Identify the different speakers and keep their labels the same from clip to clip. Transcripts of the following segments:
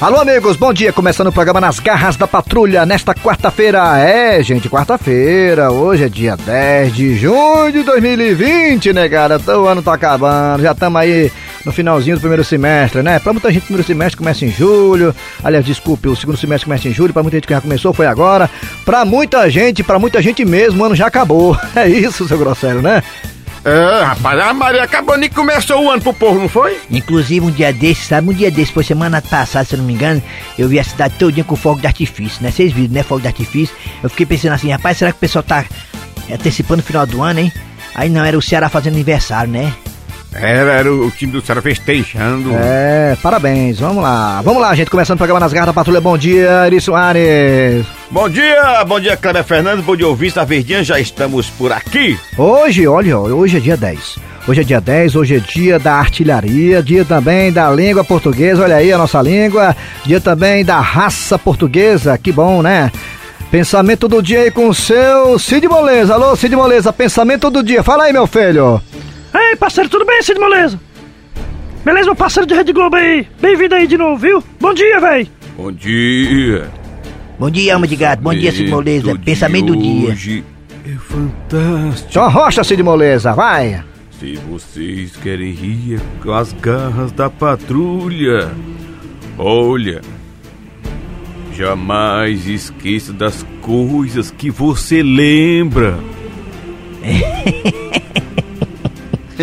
Speaker 1: Alô, amigos, bom dia. Começando o programa Nas Garras da Patrulha nesta quarta-feira. É, gente, quarta-feira. Hoje é dia 10 de junho de 2020, né, cara? Então, o ano tá acabando. Já estamos aí no finalzinho do primeiro semestre, né? Pra muita gente, o primeiro semestre começa em julho. Aliás, desculpe, o segundo semestre começa em julho. Pra muita gente que já começou, foi agora. Pra muita gente, pra muita gente mesmo, o ano já acabou. É isso, seu grosseiro, né?
Speaker 2: É, rapaz, a Maria acabou nem começou o ano pro povo, não foi?
Speaker 3: Inclusive, um dia desse, sabe? Um dia desse, foi semana passada, se eu não me engano, eu vi a cidade todinha com fogo de artifício, né? Vocês viram, né? Fogo de artifício. Eu fiquei pensando assim, rapaz, será que o pessoal tá antecipando o final do ano, hein? Aí não, era o Ceará fazendo aniversário, né?
Speaker 2: Era, era o, o time do Ceará festejando.
Speaker 1: É, parabéns. Vamos lá. Vamos lá, gente. Começando o programa Nas Garras da Patrulha. Bom dia, Eri Soares.
Speaker 2: Bom dia, bom dia, Cléber Fernandes, bom dia, ouvinte da Verdinha, já estamos por aqui.
Speaker 1: Hoje, olha, hoje é dia 10. Hoje é dia 10, hoje é dia da artilharia, dia também da língua portuguesa, olha aí a nossa língua, dia também da raça portuguesa, que bom, né? Pensamento do dia aí com o seu Cid Moleza. Alô, Cid Moleza, pensamento do dia. Fala aí, meu filho.
Speaker 4: Ei, parceiro, tudo bem, Cid Moleza? Beleza, meu parceiro de Rede Globo aí? Bem-vindo aí de novo, viu? Bom dia, véi!
Speaker 2: Bom dia.
Speaker 3: Bom dia, alma de gato. Bom dia, Cid Moleza. Pensamento do dia.
Speaker 2: Hoje é fantástico.
Speaker 1: Só rocha, Cid Moleza, vai.
Speaker 2: Se vocês querem rir é com as garras da patrulha, olha, jamais esqueça das coisas que você lembra.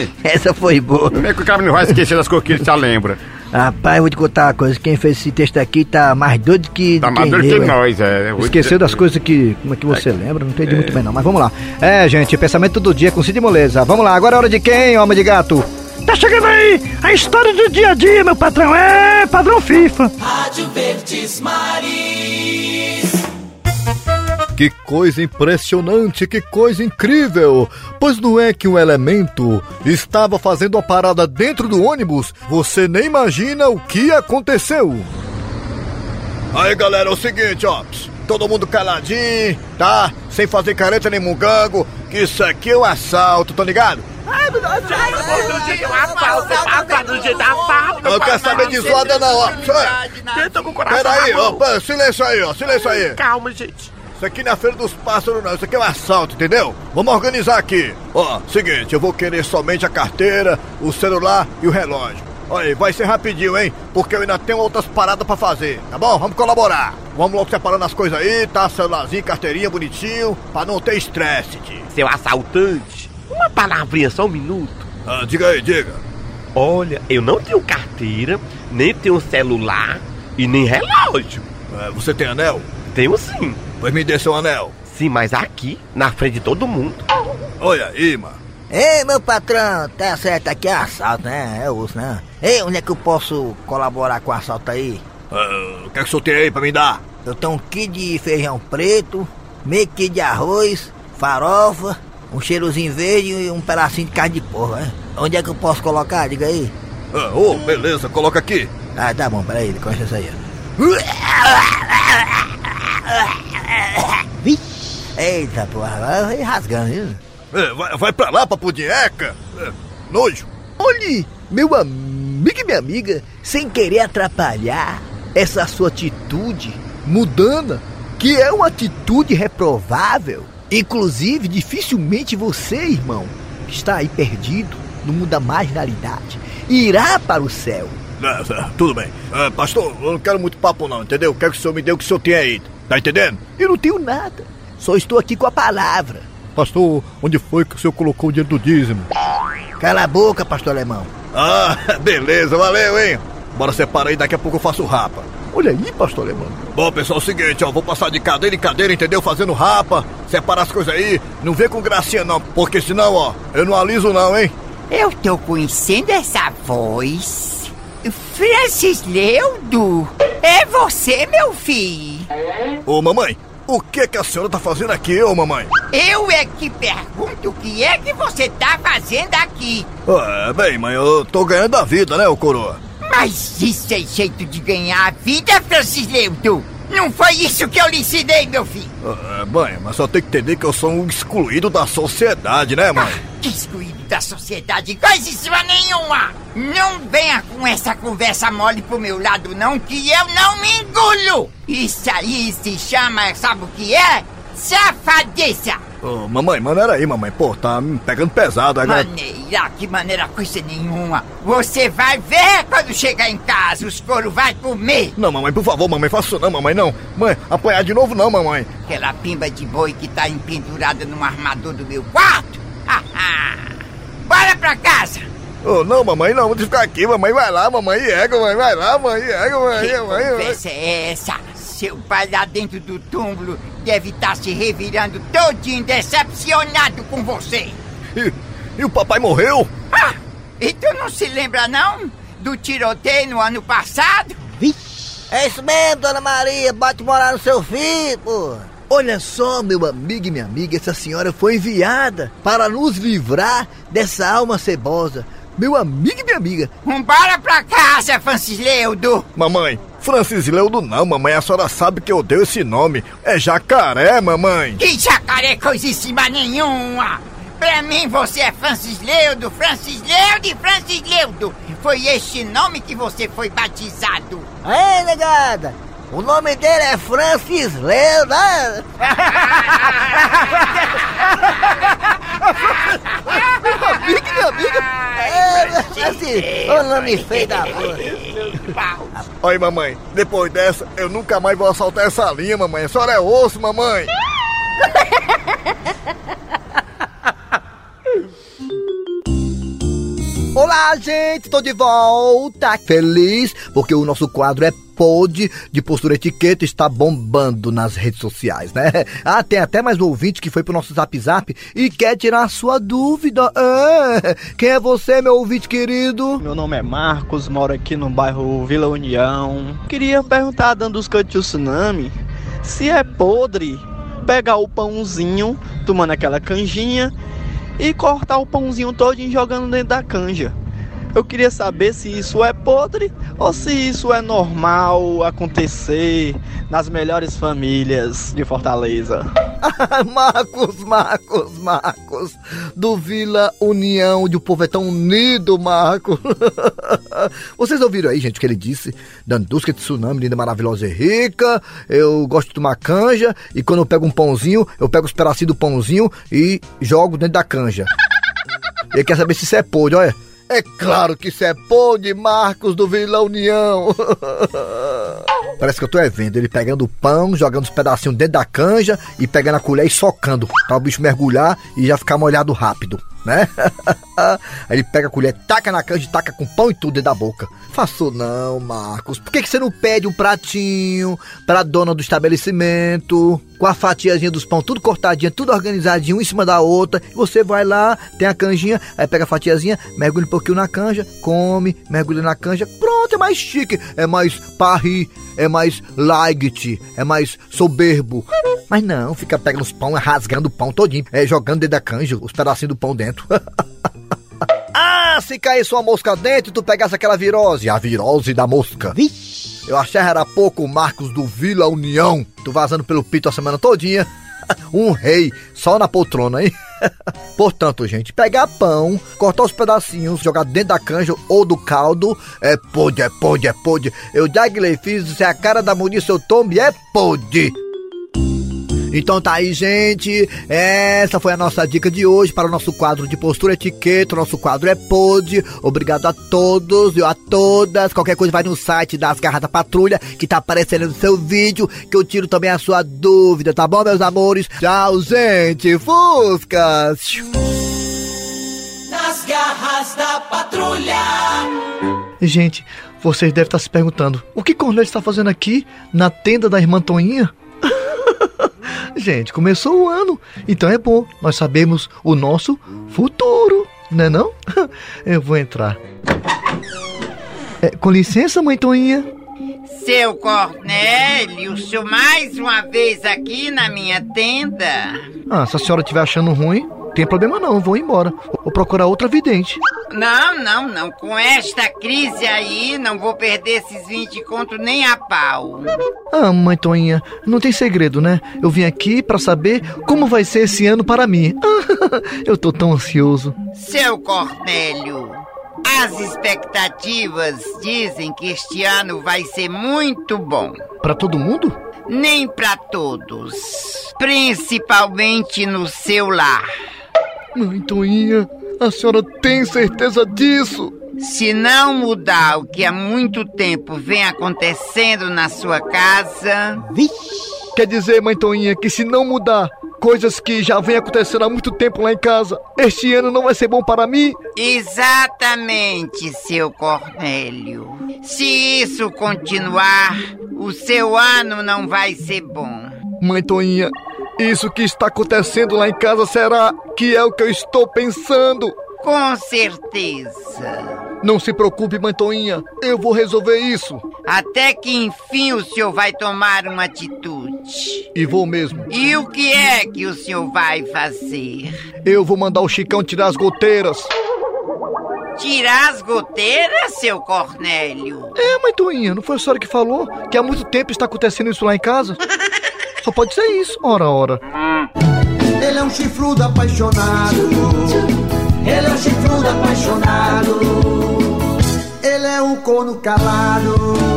Speaker 3: Essa foi boa.
Speaker 2: Como é que o cara não vai esquecer das coisas que ele já lembra?
Speaker 3: Rapaz, vou te contar uma coisa. Quem fez esse texto aqui tá mais doido que.
Speaker 2: Tá mais doido que
Speaker 3: é.
Speaker 2: nós, é.
Speaker 1: Esqueceu das coisas que, como é que você lembra? Não entendi muito bem não, mas vamos lá. É, gente, pensamento do dia com Cid Moleza. Vamos lá, agora é hora de quem, homem de gato?
Speaker 4: Tá chegando aí a história do dia a dia, meu patrão. É, padrão FIFA.
Speaker 5: Rádio Verdes Maris.
Speaker 6: Que coisa impressionante, que coisa incrível! Pois não é que um elemento estava fazendo uma parada dentro do ônibus? Você nem imagina o que aconteceu! Aí galera, é o seguinte, ó. Todo mundo caladinho, tá? Sem fazer careta nem mungango, que isso aqui é um assalto, tá ligado? Eu quero saber de zoada não, ó. Pera aí, ó, pera, silêncio aí, ó, silêncio aí.
Speaker 2: Calma, gente.
Speaker 6: Isso aqui não é Feira dos Pássaros, não. Isso aqui é um assalto, entendeu? Vamos organizar aqui. Ó, seguinte, eu vou querer somente a carteira, o celular e o relógio. Olha aí, vai ser rapidinho, hein? Porque eu ainda tenho outras paradas pra fazer, tá bom? Vamos colaborar. Vamos logo separando as coisas aí, tá? Celularzinho, carteirinha, bonitinho, pra não ter estresse, tio.
Speaker 7: Seu assaltante, uma palavrinha, só um minuto.
Speaker 6: Ah, diga aí, diga.
Speaker 7: Olha, eu não tenho carteira, nem tenho celular e nem relógio.
Speaker 6: É, você tem anel?
Speaker 7: Tenho sim.
Speaker 6: Pois me dê seu anel.
Speaker 7: Sim, mas aqui, na frente de todo mundo.
Speaker 6: Olha aí, mano.
Speaker 3: Ei, meu patrão, tá certo, aqui é assalto, né? É osso, né? Ei, onde é que eu posso colaborar com o assalto aí?
Speaker 6: Ah, o que é que o senhor tem aí pra me dar?
Speaker 3: Eu tenho um quilo de feijão preto, meio quilo de arroz, farofa, um cheirozinho verde e um pedacinho de carne de porco, né? Onde é que eu posso colocar? Diga aí.
Speaker 6: Ah, ô, beleza, coloca aqui.
Speaker 3: Ah, tá bom, peraí, com isso aí. Eita porra, vai rasgando, viu?
Speaker 6: É, vai, vai pra lá, papudieca. É, nojo.
Speaker 3: Olhe, meu amigo e minha amiga, sem querer atrapalhar essa sua atitude mudana, que é uma atitude reprovável. Inclusive, dificilmente você, irmão, que está aí perdido no mundo da marginalidade, irá para o céu.
Speaker 6: É, é, tudo bem. É, pastor, eu não quero muito papo não, entendeu? Quero que o senhor me dê o que o senhor tem aí. Tá entendendo?
Speaker 3: Eu não tenho nada, só estou aqui com a palavra.
Speaker 6: Pastor, onde foi que o senhor colocou o dinheiro do dízimo?
Speaker 3: Cala a boca, pastor alemão.
Speaker 6: Ah, beleza, valeu, hein? Bora separar aí, daqui a pouco eu faço rapa.
Speaker 3: Olha aí, pastor alemão.
Speaker 6: Bom, pessoal, é o seguinte, ó, vou passar de cadeira em cadeira, entendeu? Fazendo rapa, separar as coisas aí. Não vem com gracinha não, porque senão, ó, eu não aliso não, hein?
Speaker 8: Eu tô conhecendo essa voz. Francis Leudo, é você, meu filho?
Speaker 6: Ô, mamãe, o que que a senhora tá fazendo aqui, ô, mamãe?
Speaker 8: Eu é que pergunto o que é que você tá fazendo aqui.
Speaker 6: É, bem, mãe, eu tô ganhando a vida, né, ô coroa?
Speaker 8: Mas isso é jeito de ganhar a vida, Francis Leudo. Não foi isso que eu lhe ensinei, meu filho.
Speaker 6: É, mãe, mas só tem que entender que eu sou um excluído da sociedade, né, mãe?
Speaker 8: Que excluído da sociedade, coisíssima nenhuma! Não venha com essa conversa mole pro meu lado, não, que eu não me engulo! Isso aí se chama, sabe o que é? Safadeza!
Speaker 6: Ô, mamãe, maneira aí, mamãe. Pô, tá me pegando pesado agora.
Speaker 8: Maneira, que maneira coisa nenhuma! Você vai ver quando chegar em casa, os couro vai comer!
Speaker 6: Não, mamãe, por favor, mamãe, faça isso não, mamãe, não. Mãe, apanhar de novo não, mamãe.
Speaker 8: Aquela pimba de boi que tá empendurada no armador do meu quarto? Bora pra casa!
Speaker 6: Ô, não, mamãe, não, vou ficar aqui, mamãe, vai lá, mamãe, ega, mãe, vai lá, mãe, ega, mãe,
Speaker 8: Que
Speaker 6: mãe, mãe.
Speaker 8: conversa é essa? Seu pai lá dentro do túmulo deve estar se revirando todinho decepcionado com você.
Speaker 6: E, e o papai morreu?
Speaker 8: Ah, e tu não se lembra não? Do tiroteio no ano passado?
Speaker 1: É isso mesmo, dona Maria, bate morar no seu filho, pô. Olha só, meu amigo e minha amiga, essa senhora foi enviada para nos livrar dessa alma cebosa. Meu amigo e minha amiga.
Speaker 8: Vambora pra casa, Francisleudo!
Speaker 6: Mamãe, Francis Leudo não, mamãe, a senhora sabe que eu dei esse nome. É jacaré, mamãe.
Speaker 8: Que jacaré coisíssima nenhuma! Pra mim você é Francisleudo, Francisleudo e Francisleudo! Foi este nome que você foi batizado!
Speaker 1: Ei, negada, o nome dele é Francis Leo, né? meu amigo minha amiga. É, assim, o nome feio da porra.
Speaker 6: Oi, mamãe, depois dessa, eu nunca mais vou assaltar essa linha, mamãe. A senhora é osso, mamãe.
Speaker 1: Olá, gente, tô de volta. Feliz porque o nosso quadro é Pod de Postura Etiqueta está bombando nas redes sociais, né? Ah, tem até mais um ouvinte que foi pro nosso Zap Zap e quer tirar a sua dúvida. É. Quem é você, meu ouvinte querido?
Speaker 9: Meu nome é Marcos, moro aqui no bairro Vila União. Queria perguntar, dando os cantos tsunami, se é podre pegar o pãozinho, tomando aquela canjinha, e cortar o pãozinho todinho jogando dentro da canja. Eu queria saber se isso é podre ou se isso é normal acontecer nas melhores famílias de Fortaleza.
Speaker 1: Marcos, Marcos, Marcos, do Vila União, de o povo é tão unido, Marcos. Vocês ouviram aí, gente, o que ele disse? Dandusca de tsunami, linda, maravilhosa e rica. Eu gosto de tomar canja e quando eu pego um pãozinho, eu pego os pedacinhos do pãozinho e jogo dentro da canja. Ele quer saber se isso é podre, olha. É claro que isso é podre, Marcos do Vila União. Parece que eu tô vendo ele pegando o pão, jogando os pedacinhos dentro da canja e pegando a colher e socando para o bicho mergulhar e já ficar molhado rápido, né? Aí ele pega a colher, taca na canja taca com pão e tudo dentro da boca. Faço não, Marcos. Por que, que você não pede um pratinho pra dona do estabelecimento? Com a fatiazinha dos pão, tudo cortadinho, tudo organizadinho, um em cima da outra. Você vai lá, tem a canjinha, aí pega a fatiazinha, mergulha um pouquinho na canja, come, mergulha na canja. Pronto, é mais chique, é mais parri, é mais light, é mais soberbo. Mas não, fica pegando os pão, rasgando o pão todinho, é, jogando dentro da canja, os pedacinhos do pão dentro. ah, se cair sua mosca dentro, tu pegasse aquela virose, a virose da mosca. Eu achei era pouco o Marcos do Vila União, tu vazando pelo pito a semana todinha. um rei, só na poltrona, hein? Portanto, gente, pegar pão, cortar os pedacinhos, jogar dentro da canja ou do caldo, é pode, é pode, é pode. Eu já fiz, se a cara da munição eu tome, é pode. Então tá aí, gente. Essa foi a nossa dica de hoje para o nosso quadro de postura etiqueta. O nosso quadro é Pod. Obrigado a todos e a todas. Qualquer coisa vai no site das Garras da Patrulha, que tá aparecendo no seu vídeo, que eu tiro também a sua dúvida, tá bom, meus amores? Tchau, gente. Fuscas.
Speaker 7: Nas garras da patrulha.
Speaker 5: Gente, vocês devem estar se perguntando: o que Cornélio está fazendo aqui na tenda da irmã Toinha? Gente, começou o ano, então é bom nós sabemos o nosso futuro, né não? Eu vou entrar. É, com licença, mãe Toinha.
Speaker 8: Seu Cornélio, senhor mais uma vez aqui na minha tenda.
Speaker 5: Ah, se a senhora estiver achando ruim,
Speaker 1: tem problema não, vou embora. Vou procurar outra vidente.
Speaker 8: Não, não, não. Com esta crise aí, não vou perder esses 20 contos nem a pau.
Speaker 1: Ah, mãe Toinha, não tem segredo, né? Eu vim aqui pra saber como vai ser esse ano para mim. Eu tô tão ansioso.
Speaker 8: Seu Cornélio, as expectativas dizem que este ano vai ser muito bom.
Speaker 1: Pra todo mundo?
Speaker 8: Nem pra todos. Principalmente no seu lar.
Speaker 1: Mãe Toinha, a senhora tem certeza disso?
Speaker 8: Se não mudar o que há muito tempo vem acontecendo na sua casa.
Speaker 1: Quer dizer, mãe Toinha, que se não mudar coisas que já vem acontecendo há muito tempo lá em casa, este ano não vai ser bom para mim?
Speaker 8: Exatamente, seu Cornélio. Se isso continuar, o seu ano não vai ser bom.
Speaker 1: Mãe Toinha, isso que está acontecendo lá em casa será que é o que eu estou pensando?
Speaker 8: Com certeza.
Speaker 1: Não se preocupe, mãe Toinha, eu vou resolver isso.
Speaker 8: Até que enfim o senhor vai tomar uma atitude.
Speaker 1: E vou mesmo.
Speaker 8: E o que é que o senhor vai fazer?
Speaker 1: Eu vou mandar o Chicão tirar as goteiras.
Speaker 8: Tirar as goteiras, seu Cornélio?
Speaker 1: É, mãe Toinha, não foi a senhora que falou que há muito tempo está acontecendo isso lá em casa? Só pode ser isso, ora, ora.
Speaker 10: Ele é um chifrudo apaixonado. Ele é um chifrudo apaixonado. Ele é um corno calado.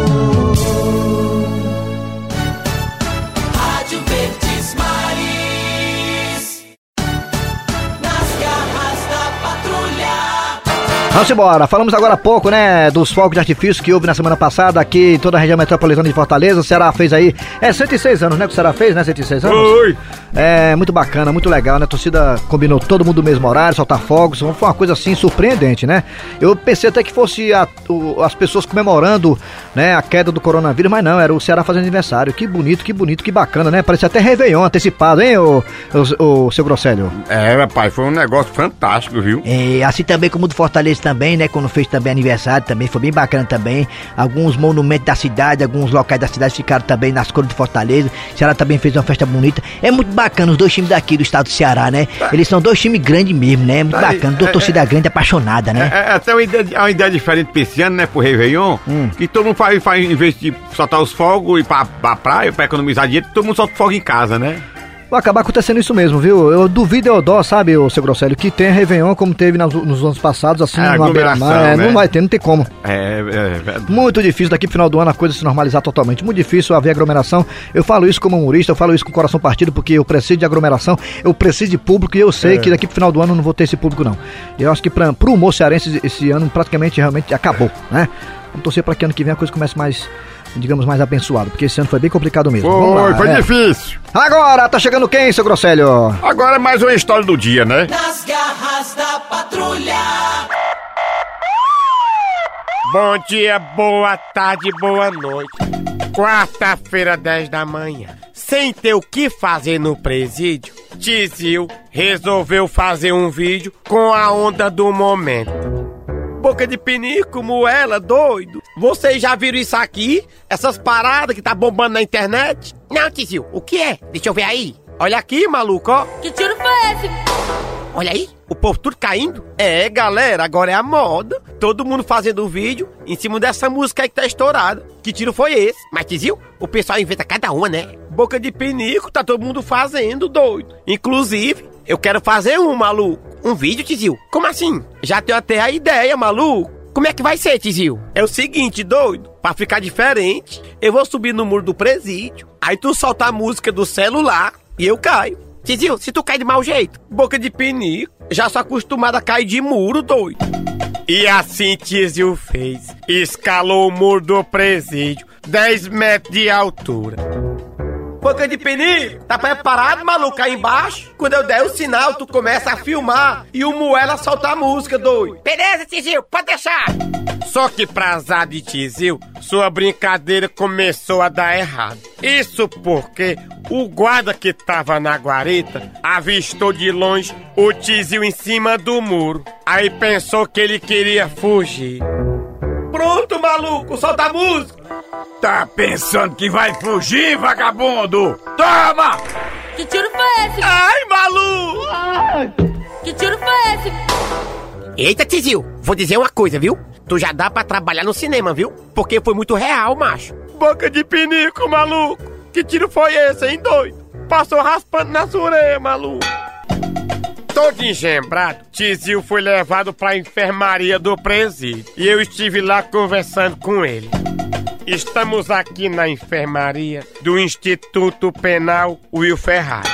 Speaker 1: Vamos embora. Falamos agora há pouco, né, dos fogos de artifício que houve na semana passada aqui em toda a região metropolitana de Fortaleza. O Ceará fez aí, é 106 anos, né, que o Ceará fez, né, 106 anos?
Speaker 11: Oi!
Speaker 1: É, muito bacana, muito legal, né? A torcida combinou todo mundo no mesmo horário, soltar fogos, foi uma coisa assim surpreendente, né? Eu pensei até que fosse a- o- as pessoas comemorando, né, a queda do coronavírus, mas não, era o Ceará fazendo aniversário. Que bonito, que bonito, que bacana, né? Parecia até Réveillon antecipado, hein, o, o, o seu Grosselho?
Speaker 11: É, rapaz, foi um negócio fantástico, viu?
Speaker 3: É, assim também como o do Fortaleza também, né? Quando fez também aniversário também, foi bem bacana também. Alguns monumentos da cidade, alguns locais da cidade ficaram também nas cores de Fortaleza. O Ceará também fez uma festa bonita. É muito bacana os dois times daqui do estado do Ceará, né? Eles são dois times grandes mesmo, né? É muito bacana, duas
Speaker 11: é,
Speaker 3: torcida grande, apaixonada, né?
Speaker 11: É, é até uma ideia, uma ideia diferente pra esse ano, né, pro Réveillon, que todo mundo faz, faz, em vez de soltar os fogos e ir pra, pra praia, pra economizar dinheiro, todo mundo solta fogo em casa, né?
Speaker 1: Vai acabar acontecendo isso mesmo, viu? Eu duvido eu dó, sabe, o seu Grosselho, que tem Réveillon como teve nas- nos anos passados, assim,
Speaker 11: É,
Speaker 1: numa
Speaker 11: aglomeração,
Speaker 1: beira-mar. É,
Speaker 11: né?
Speaker 1: Não vai ter, não tem como.
Speaker 11: É, é, é,
Speaker 1: Muito difícil daqui pro final do ano a coisa se normalizar totalmente. Muito difícil haver aglomeração. Eu falo isso como humorista, eu falo isso com o coração partido, porque eu preciso de aglomeração, eu preciso de público e eu sei que daqui pro final do ano eu não vou ter esse público, não. Eu acho que pra, pro humor cearense esse ano praticamente realmente acabou, né? Vamos torcer pra que ano que vem a coisa comece mais, digamos, mais abençoada, porque esse ano foi bem complicado mesmo. Vamos
Speaker 11: foi,
Speaker 1: lá,
Speaker 11: foi
Speaker 1: é.
Speaker 11: difícil.
Speaker 1: Agora, tá chegando quem, seu Grosselho?
Speaker 11: Agora é mais uma história do dia, né?
Speaker 10: Nas garras da patrulha.
Speaker 7: Bom dia, boa tarde, boa noite. Quarta-feira, 10 da manhã. Sem ter o que fazer no presídio, Tizil resolveu fazer um vídeo com a onda do momento. Boca de pinico, moela, doido. Vocês já viram isso aqui? Essas paradas que tá bombando na internet? Não, Tizil, o que é? Deixa eu ver aí. Olha aqui, maluco, ó.
Speaker 12: Que tiro foi esse?
Speaker 7: Olha aí, o povo tudo caindo. É, galera, agora é a moda. Todo mundo fazendo um vídeo em cima dessa música aí que tá estourada. Que tiro foi esse? Mas, Tizil, o pessoal inventa cada uma, né? Boca de pinico, tá todo mundo fazendo, doido. Inclusive, eu quero fazer um, maluco. Um vídeo, Tizil? Como assim? Já tenho até a ideia, maluco. Como é que vai ser, Tizil? É o seguinte, doido. Pra ficar diferente, eu vou subir no muro do presídio. Aí tu solta a música do celular e eu caio. Tizil, se tu cai de mau jeito, boca de pinico, já sou acostumado a cair de muro, doido. E assim Tizil fez. Escalou o muro do presídio, 10 metros de altura. Boca de pinico, tá preparado, maluco, aí embaixo? Quando eu der o sinal, tu começa a filmar e o Moela solta a música, doido. Beleza, Tizil, pode deixar. Só que pra azar de Tizil, sua brincadeira começou a dar errado. Isso porque o guarda que tava na guarita avistou de longe o Tizil em cima do muro. Aí pensou que ele queria fugir. Pronto, maluco, solta a música.
Speaker 11: Tá pensando que vai fugir, vagabundo? Toma!
Speaker 12: Que tiro foi esse?
Speaker 7: Ai, maluco!
Speaker 12: Que tiro foi esse?
Speaker 13: Eita, Tizil, vou dizer uma coisa, viu? Tu já dá pra trabalhar no cinema, viu? Porque foi muito real, macho. Boca de pinico, maluco. Que tiro foi esse, hein, doido? Passou raspando na orelhas, maluco. Todo engembrado, Tizil foi levado pra enfermaria do presídio. E eu estive lá conversando com ele. Estamos aqui na enfermaria do Instituto Penal Will Ferrari.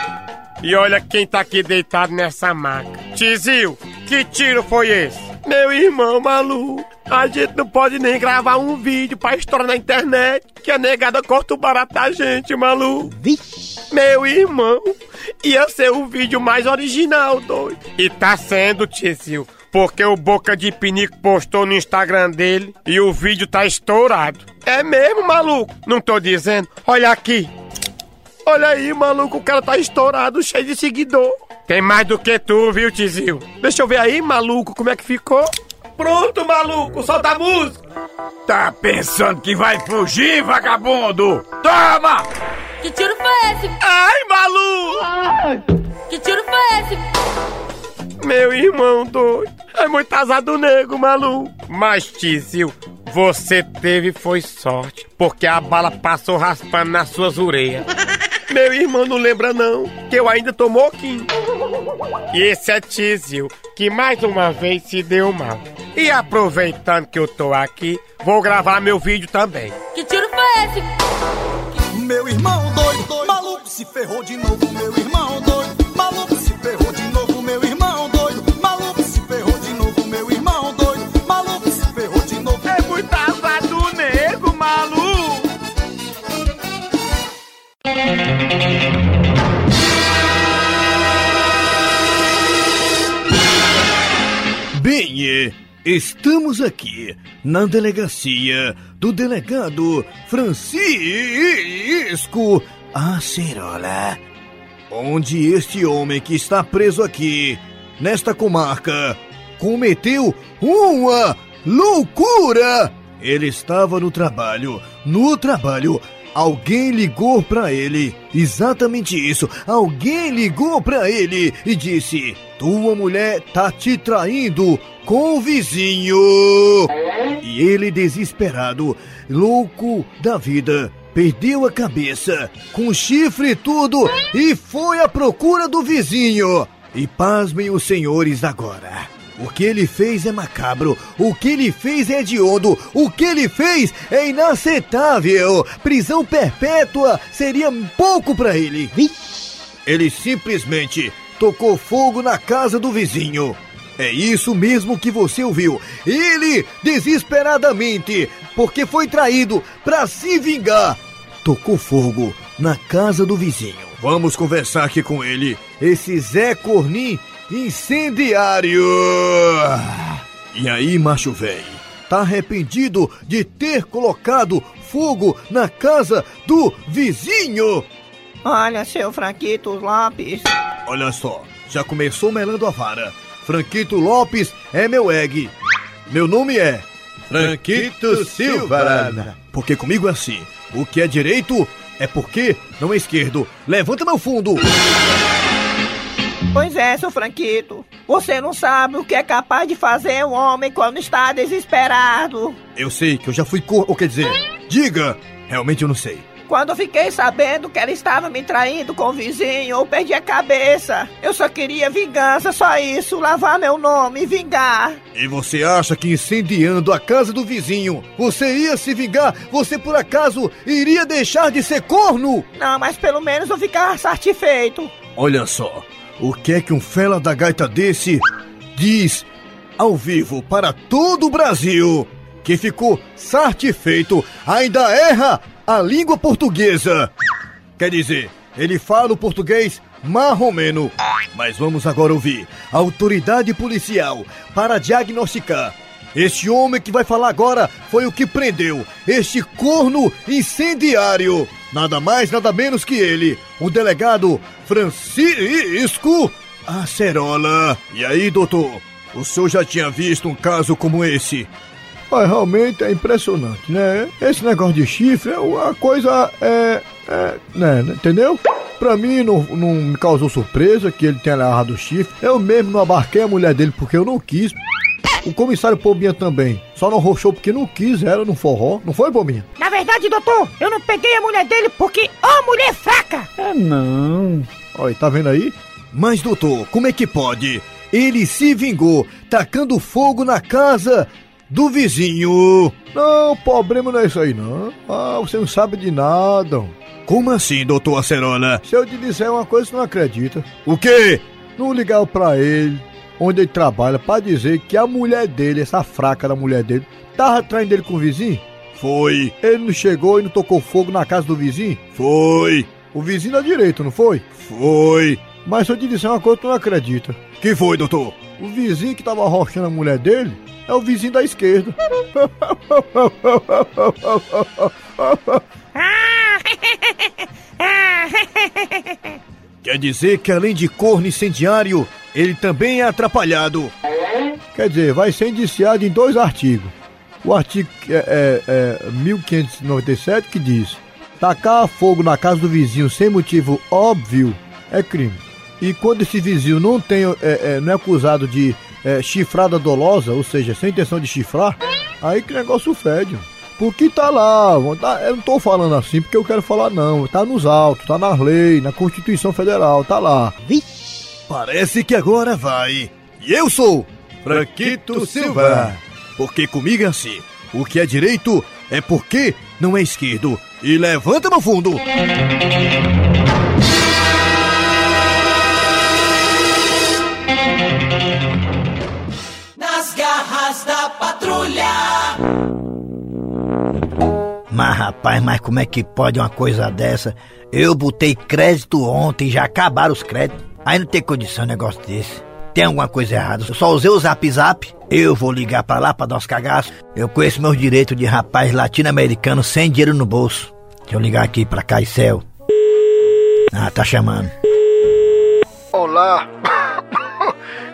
Speaker 13: E olha quem tá aqui deitado nessa maca. Tizil, que tiro foi esse? Meu irmão maluco, a gente não pode nem gravar um vídeo pra estourar na internet, que a negada corta o barato da gente, maluco. Meu irmão, ia ser o vídeo mais original, doido. E tá sendo, Tizil, porque o Boca de Pinico postou no Instagram dele e o vídeo tá estourado. É mesmo, maluco? Não tô dizendo. Olha aqui. Olha aí, maluco, o cara tá estourado, cheio de seguidor. Tem mais do que tu, viu, Tizil? Deixa eu ver aí, maluco, como é que ficou. Pronto, maluco, solta a música.
Speaker 14: Tá pensando que vai fugir, vagabundo? Toma!
Speaker 12: Que tiro foi esse?
Speaker 13: Ai, maluco!
Speaker 12: Que tiro foi esse?
Speaker 13: Meu irmão doido. É muito azado nego, maluco. Mas, Tizil, você teve foi sorte, porque a bala passou raspando nas suas orelhas. Meu irmão não lembra não, que eu ainda tô moquinho. E esse é Tizil, que mais uma vez se deu mal. E aproveitando que eu tô aqui, vou gravar meu vídeo também.
Speaker 12: Que tiro foi esse?
Speaker 10: Meu irmão se ferrou de novo, meu irmão doido, maluco se ferrou de novo, meu irmão doido, maluco se ferrou de novo, meu irmão doido, maluco se ferrou de novo.
Speaker 13: É muito azado nego, maluco.
Speaker 6: Bem, eh, estamos aqui na delegacia do delegado Francisco Acerola, onde este homem que está preso aqui, nesta comarca, cometeu uma loucura! Ele estava no trabalho, no trabalho. Alguém ligou pra ele, exatamente isso. Alguém ligou pra ele e disse: Tua mulher tá te traindo com o vizinho. E ele, desesperado, louco da vida, perdeu a cabeça, com chifre e tudo, e foi à procura do vizinho. E pasmem os senhores agora. O que ele fez é macabro, o que ele fez é hediondo, o que ele fez é inaceitável. Prisão perpétua seria pouco pra ele. Ele simplesmente tocou fogo na casa do vizinho. É isso mesmo que você ouviu. Ele, desesperadamente, porque foi traído pra se vingar, tocou fogo na casa do vizinho. Vamos conversar aqui com ele, esse Zé Cornim incendiário. E aí, macho velho, tá arrependido de ter colocado fogo na casa do vizinho?
Speaker 15: Olha, seu Franquito Lopes.
Speaker 6: Olha só, já começou melando a vara. Franquito Lopes é meu egg. Meu nome é Franquito Silva. Porque comigo é assim. O que é direito é porque não é esquerdo. Levanta meu fundo.
Speaker 15: Pois é, seu Franquito. Você não sabe o que é capaz de fazer um homem quando está desesperado.
Speaker 6: Eu sei que eu já fui cor... Ou quer dizer, diga. Realmente eu não sei.
Speaker 15: Quando fiquei sabendo que ela estava me traindo com o vizinho, eu perdi a cabeça. Eu só queria vingança, só isso. Lavar meu nome vingar.
Speaker 6: E você acha que incendiando a casa do vizinho, você ia se vingar? Você por acaso iria deixar de ser corno?
Speaker 15: Não, mas pelo menos eu ficar satisfeito.
Speaker 6: Olha só, o que é que um fela da gaita desse diz ao vivo para todo o Brasil? Que ficou satisfeito, ainda erra a língua portuguesa. Quer dizer, ele fala o português marromeno. Mas vamos agora ouvir a autoridade policial para diagnosticar. Este homem que vai falar agora foi o que prendeu este corno incendiário. Nada mais, nada menos que ele, o delegado Francisco Acerola. E aí, doutor? O senhor já tinha visto um caso como esse?
Speaker 5: Mas realmente é impressionante, né? Esse negócio de chifre, é uma coisa é. é né, entendeu? Pra mim não, não me causou surpresa que ele tenha agarrado o chifre. Eu mesmo não abarquei a mulher dele porque eu não quis. O comissário Pombinha também. Só não roxou porque não quis, era no forró. Não foi, Pombinha?
Speaker 15: Na verdade, doutor, eu não peguei a mulher dele porque, ó, mulher fraca!
Speaker 5: É não. Olha, tá vendo aí?
Speaker 2: Mas, doutor, como é que pode? Ele se vingou, tacando fogo na casa do vizinho.
Speaker 5: Não, problema não é isso aí, não. Ah, você não sabe de nada.
Speaker 2: Como assim, doutor Acerola?
Speaker 5: Se eu te disser uma coisa, você não acredita.
Speaker 2: O quê?
Speaker 5: Não ligar pra ele, onde ele trabalha, pra dizer que a mulher dele, essa fraca da mulher dele, tava traindo ele com o vizinho?
Speaker 2: Foi.
Speaker 5: Ele não chegou e não tocou fogo na casa do vizinho?
Speaker 2: Foi.
Speaker 5: O vizinho da direita, não foi?
Speaker 2: Foi.
Speaker 5: Mas se eu te disser uma coisa, tu não acredita.
Speaker 2: Que foi, doutor?
Speaker 5: O vizinho que tava arrochando a mulher dele é o vizinho da esquerda.
Speaker 2: Quer dizer que além de corno incendiário, ele também é atrapalhado.
Speaker 5: Quer dizer, vai ser indiciado em dois artigos. O artigo é, é, é 1597 que diz: tacar fogo na casa do vizinho sem motivo óbvio é crime. E quando esse vizinho não tem, é, é, não é acusado de é, chifrada dolosa, ou seja, sem intenção de chifrar, aí que negócio fede. Porque tá lá, tá- eu não tô falando assim porque eu quero falar não, tá nos autos, tá nas leis, na Constituição Federal, tá lá.
Speaker 2: Parece que agora vai. E eu sou Franquito Silva. Porque comigo é assim. O que é direito é porque não é esquerdo. E levanta no fundo.
Speaker 3: Mas rapaz, mas como é que pode uma coisa dessa? Eu botei crédito ontem, já acabaram os créditos. Aí não tem condição um negócio desse. Tem alguma coisa errada. Eu só usei o zap zap. Eu vou ligar pra lá pra dar uns cagaços. Eu conheço meus direitos de rapaz latino-americano sem dinheiro no bolso. Deixa eu ligar aqui pra Caicel. Ah, tá chamando.
Speaker 5: Olá,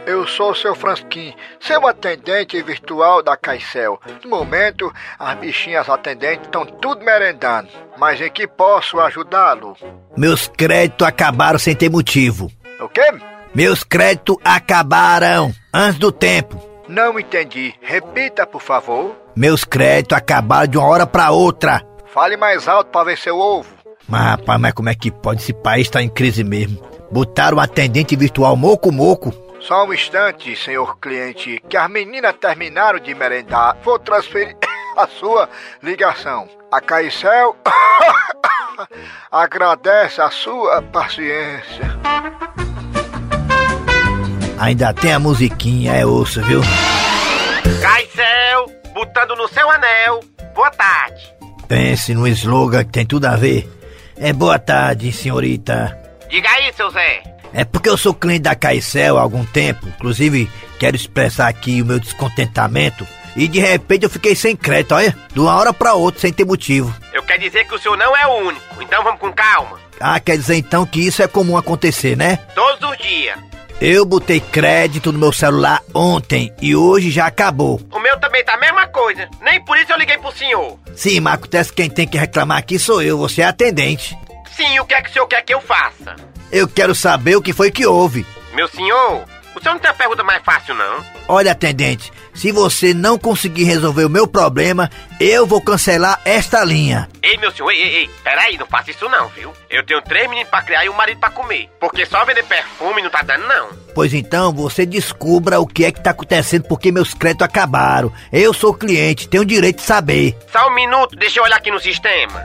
Speaker 5: eu sou o seu Fransquim, seu atendente virtual da Caicel. No momento, as bichinhas atendentes estão tudo merendando, mas em que posso ajudá-lo?
Speaker 3: Meus créditos acabaram sem ter motivo.
Speaker 5: O quê?
Speaker 3: Meus créditos acabaram antes do tempo.
Speaker 5: Não entendi. Repita, por favor.
Speaker 3: Meus créditos acabaram de uma hora pra outra.
Speaker 5: Fale mais alto para ver seu ovo.
Speaker 3: Mas rapaz, mas como é que pode? Esse país tá em crise mesmo. Botaram um atendente virtual moco moco.
Speaker 5: Só um instante, senhor cliente, que as meninas terminaram de merendar. Vou transferir a sua ligação. A Caicel agradece a sua paciência.
Speaker 3: Ainda tem a musiquinha, é osso, viu?
Speaker 7: Caicel, botando no seu anel. Boa tarde.
Speaker 3: Pense no slogan que tem tudo a ver. É boa tarde, senhorita.
Speaker 7: Diga aí, seu Zé.
Speaker 3: É porque eu sou cliente da Caicel há algum tempo, inclusive quero expressar aqui o meu descontentamento. E de repente eu fiquei sem crédito, olha, de uma hora pra outra, sem ter motivo.
Speaker 7: Eu quero dizer que o senhor não é o único, então vamos com calma.
Speaker 3: Ah, quer dizer então que isso é comum acontecer, né?
Speaker 7: Todos os dias.
Speaker 3: Eu botei crédito no meu celular ontem e hoje já acabou.
Speaker 7: O meu também tá a mesma coisa. Nem por isso eu liguei pro senhor.
Speaker 3: Sim, mas acontece que quem tem que reclamar aqui sou eu, você é atendente.
Speaker 7: Sim, o que é que o senhor quer que eu faça?
Speaker 3: Eu quero saber o que foi que houve.
Speaker 7: Meu senhor, o senhor não tem a pergunta mais fácil, não?
Speaker 3: Olha, atendente, se você não conseguir resolver o meu problema, eu vou cancelar esta linha.
Speaker 7: Ei, meu senhor, ei, ei, ei, peraí, não faça isso não, viu? Eu tenho três meninos pra criar e um marido pra comer. Porque só vender perfume não tá dando, não.
Speaker 3: Pois então, você descubra o que é que tá acontecendo porque meus créditos acabaram. Eu sou cliente, tenho o direito de saber.
Speaker 7: Só um minuto, deixa eu olhar aqui no sistema.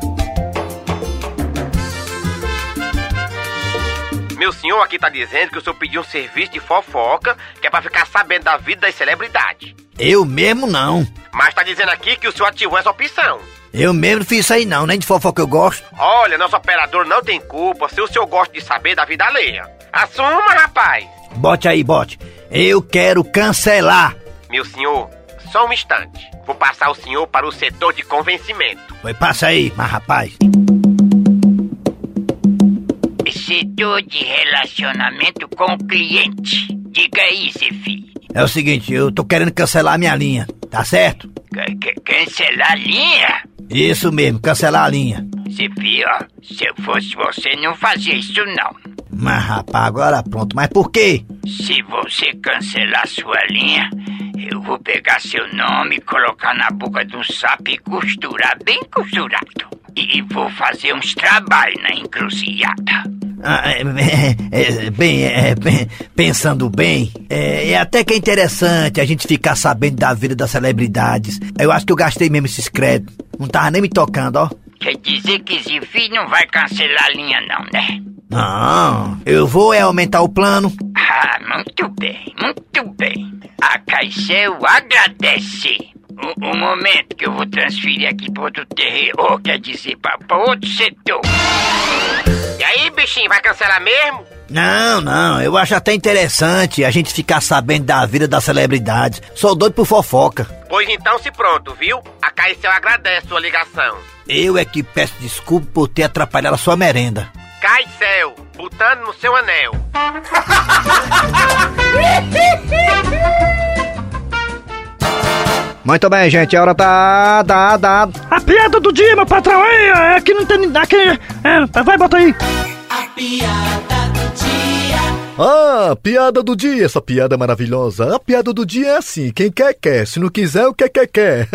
Speaker 7: Meu senhor aqui tá dizendo que o senhor pediu um serviço de fofoca, que é pra ficar sabendo da vida das celebridades.
Speaker 3: Eu mesmo não.
Speaker 7: Mas tá dizendo aqui que o senhor ativou essa opção.
Speaker 3: Eu mesmo não fiz isso aí não, nem de fofoca eu gosto.
Speaker 7: Olha, nosso operador não tem culpa se o senhor gosta de saber da vida alheia. Assuma, rapaz!
Speaker 3: Bote aí, bote. Eu quero cancelar.
Speaker 7: Meu senhor, só um instante. Vou passar o senhor para o setor de convencimento.
Speaker 3: Foi, passa aí, mas rapaz.
Speaker 8: Setor de relacionamento com o cliente. Diga aí, Zefi.
Speaker 3: É o seguinte, eu tô querendo cancelar a minha linha, tá certo?
Speaker 8: Cancelar a linha?
Speaker 3: Isso mesmo, cancelar a linha.
Speaker 16: Zifi, ó, se eu fosse você, não fazia isso não.
Speaker 3: Mas rapaz, agora pronto. Mas por quê?
Speaker 16: Se você cancelar sua linha, eu vou pegar seu nome, colocar na boca um sapo e costurar bem costurado. E vou fazer uns trabalhos na encruzilhada.
Speaker 3: Ah, é, é, é, bem, é, bem, pensando bem, é, é até que é interessante a gente ficar sabendo da vida das celebridades. Eu acho que eu gastei mesmo esses créditos. Não tava nem me tocando, ó.
Speaker 16: Quer dizer que Zifi não vai cancelar a linha não, né?
Speaker 3: Não, eu vou é aumentar o plano.
Speaker 16: Ah, muito bem, muito bem. A Caicel agradece. O, o momento que eu vou transferir aqui para outro terreno, ou quer dizer, para outro setor.
Speaker 7: E aí, bichinho, vai cancelar mesmo?
Speaker 3: Não, não, eu acho até interessante a gente ficar sabendo da vida das celebridades. Sou doido por fofoca.
Speaker 7: Pois então se pronto, viu? A Caicel agradece sua ligação.
Speaker 3: Eu é que peço desculpa por ter atrapalhado a sua merenda.
Speaker 7: Caicel, botando no seu anel.
Speaker 1: Muito bem, gente, a hora tá. tá, tá.
Speaker 4: A piada do dia, meu patrão, aí, é que não tem. Aqui, é, vai, bota aí.
Speaker 5: A piada do dia.
Speaker 6: Ah, piada do dia, essa piada maravilhosa. A piada do dia é assim: quem quer, quer. Se não quiser, o que quer, quer.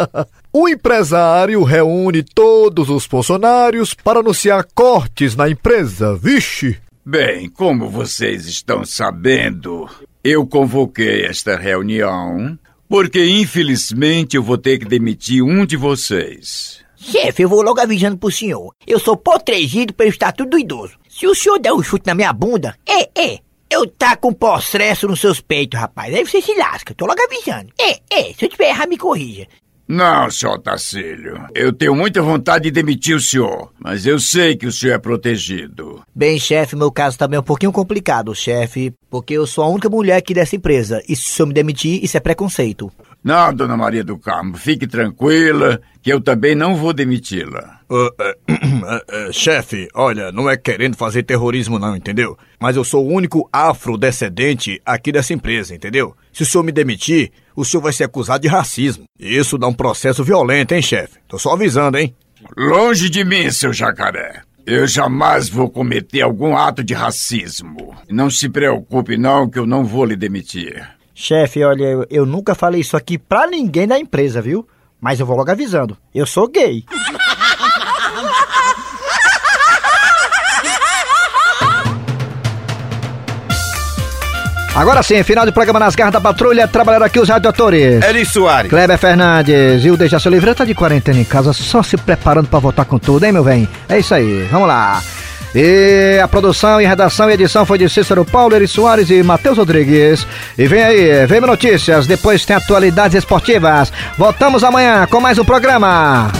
Speaker 6: o empresário reúne todos os funcionários para anunciar cortes na empresa. Vixe!
Speaker 14: Bem, como vocês estão sabendo, eu convoquei esta reunião porque, infelizmente, eu vou ter que demitir um de vocês.
Speaker 3: Chefe, eu vou logo avisando pro senhor. Eu sou protegido pelo estatuto do idoso. Se o senhor der um chute na minha bunda, é, é. Eu tá com processo nos seus peitos, rapaz. Aí você se lasca. Tô logo avisando. É, é. Se eu tiver errado, me corrija.
Speaker 14: Não, senhor Tacílio. Eu tenho muita vontade de demitir o senhor, mas eu sei que o senhor é protegido.
Speaker 3: Bem, chefe, meu caso também é um pouquinho complicado, chefe, porque eu sou a única mulher aqui dessa empresa. E se o senhor me demitir, isso é preconceito.
Speaker 14: Não, dona Maria do Carmo, fique tranquila, que eu também não vou demiti-la.
Speaker 6: Uh, uh, uh, chefe, olha, não é querendo fazer terrorismo não, entendeu? Mas eu sou o único afrodescendente aqui dessa empresa, entendeu? Se o senhor me demitir, o senhor vai ser acusado de racismo. Isso dá um processo violento, hein, chefe? Tô só avisando, hein?
Speaker 14: Longe de mim, seu jacaré. Eu jamais vou cometer algum ato de racismo. Não se preocupe não que eu não vou lhe demitir.
Speaker 3: Chefe, olha, eu, eu nunca falei isso aqui pra ninguém da empresa, viu? Mas eu vou logo avisando. Eu sou gay.
Speaker 1: Agora sim, final de programa nas garras da patrulha, trabalharam aqui os radiodotores.
Speaker 11: Eri Soares.
Speaker 1: Kleber Fernandes e o Dejaci Oliveira tá de quarentena em casa, só se preparando pra voltar com tudo, hein, meu bem? É isso aí, vamos lá. E a produção e redação e edição foi de Cícero Paulo, Eri Soares e Matheus Rodrigues. E vem aí, vem notícias, depois tem atualidades esportivas. Voltamos amanhã com mais um programa.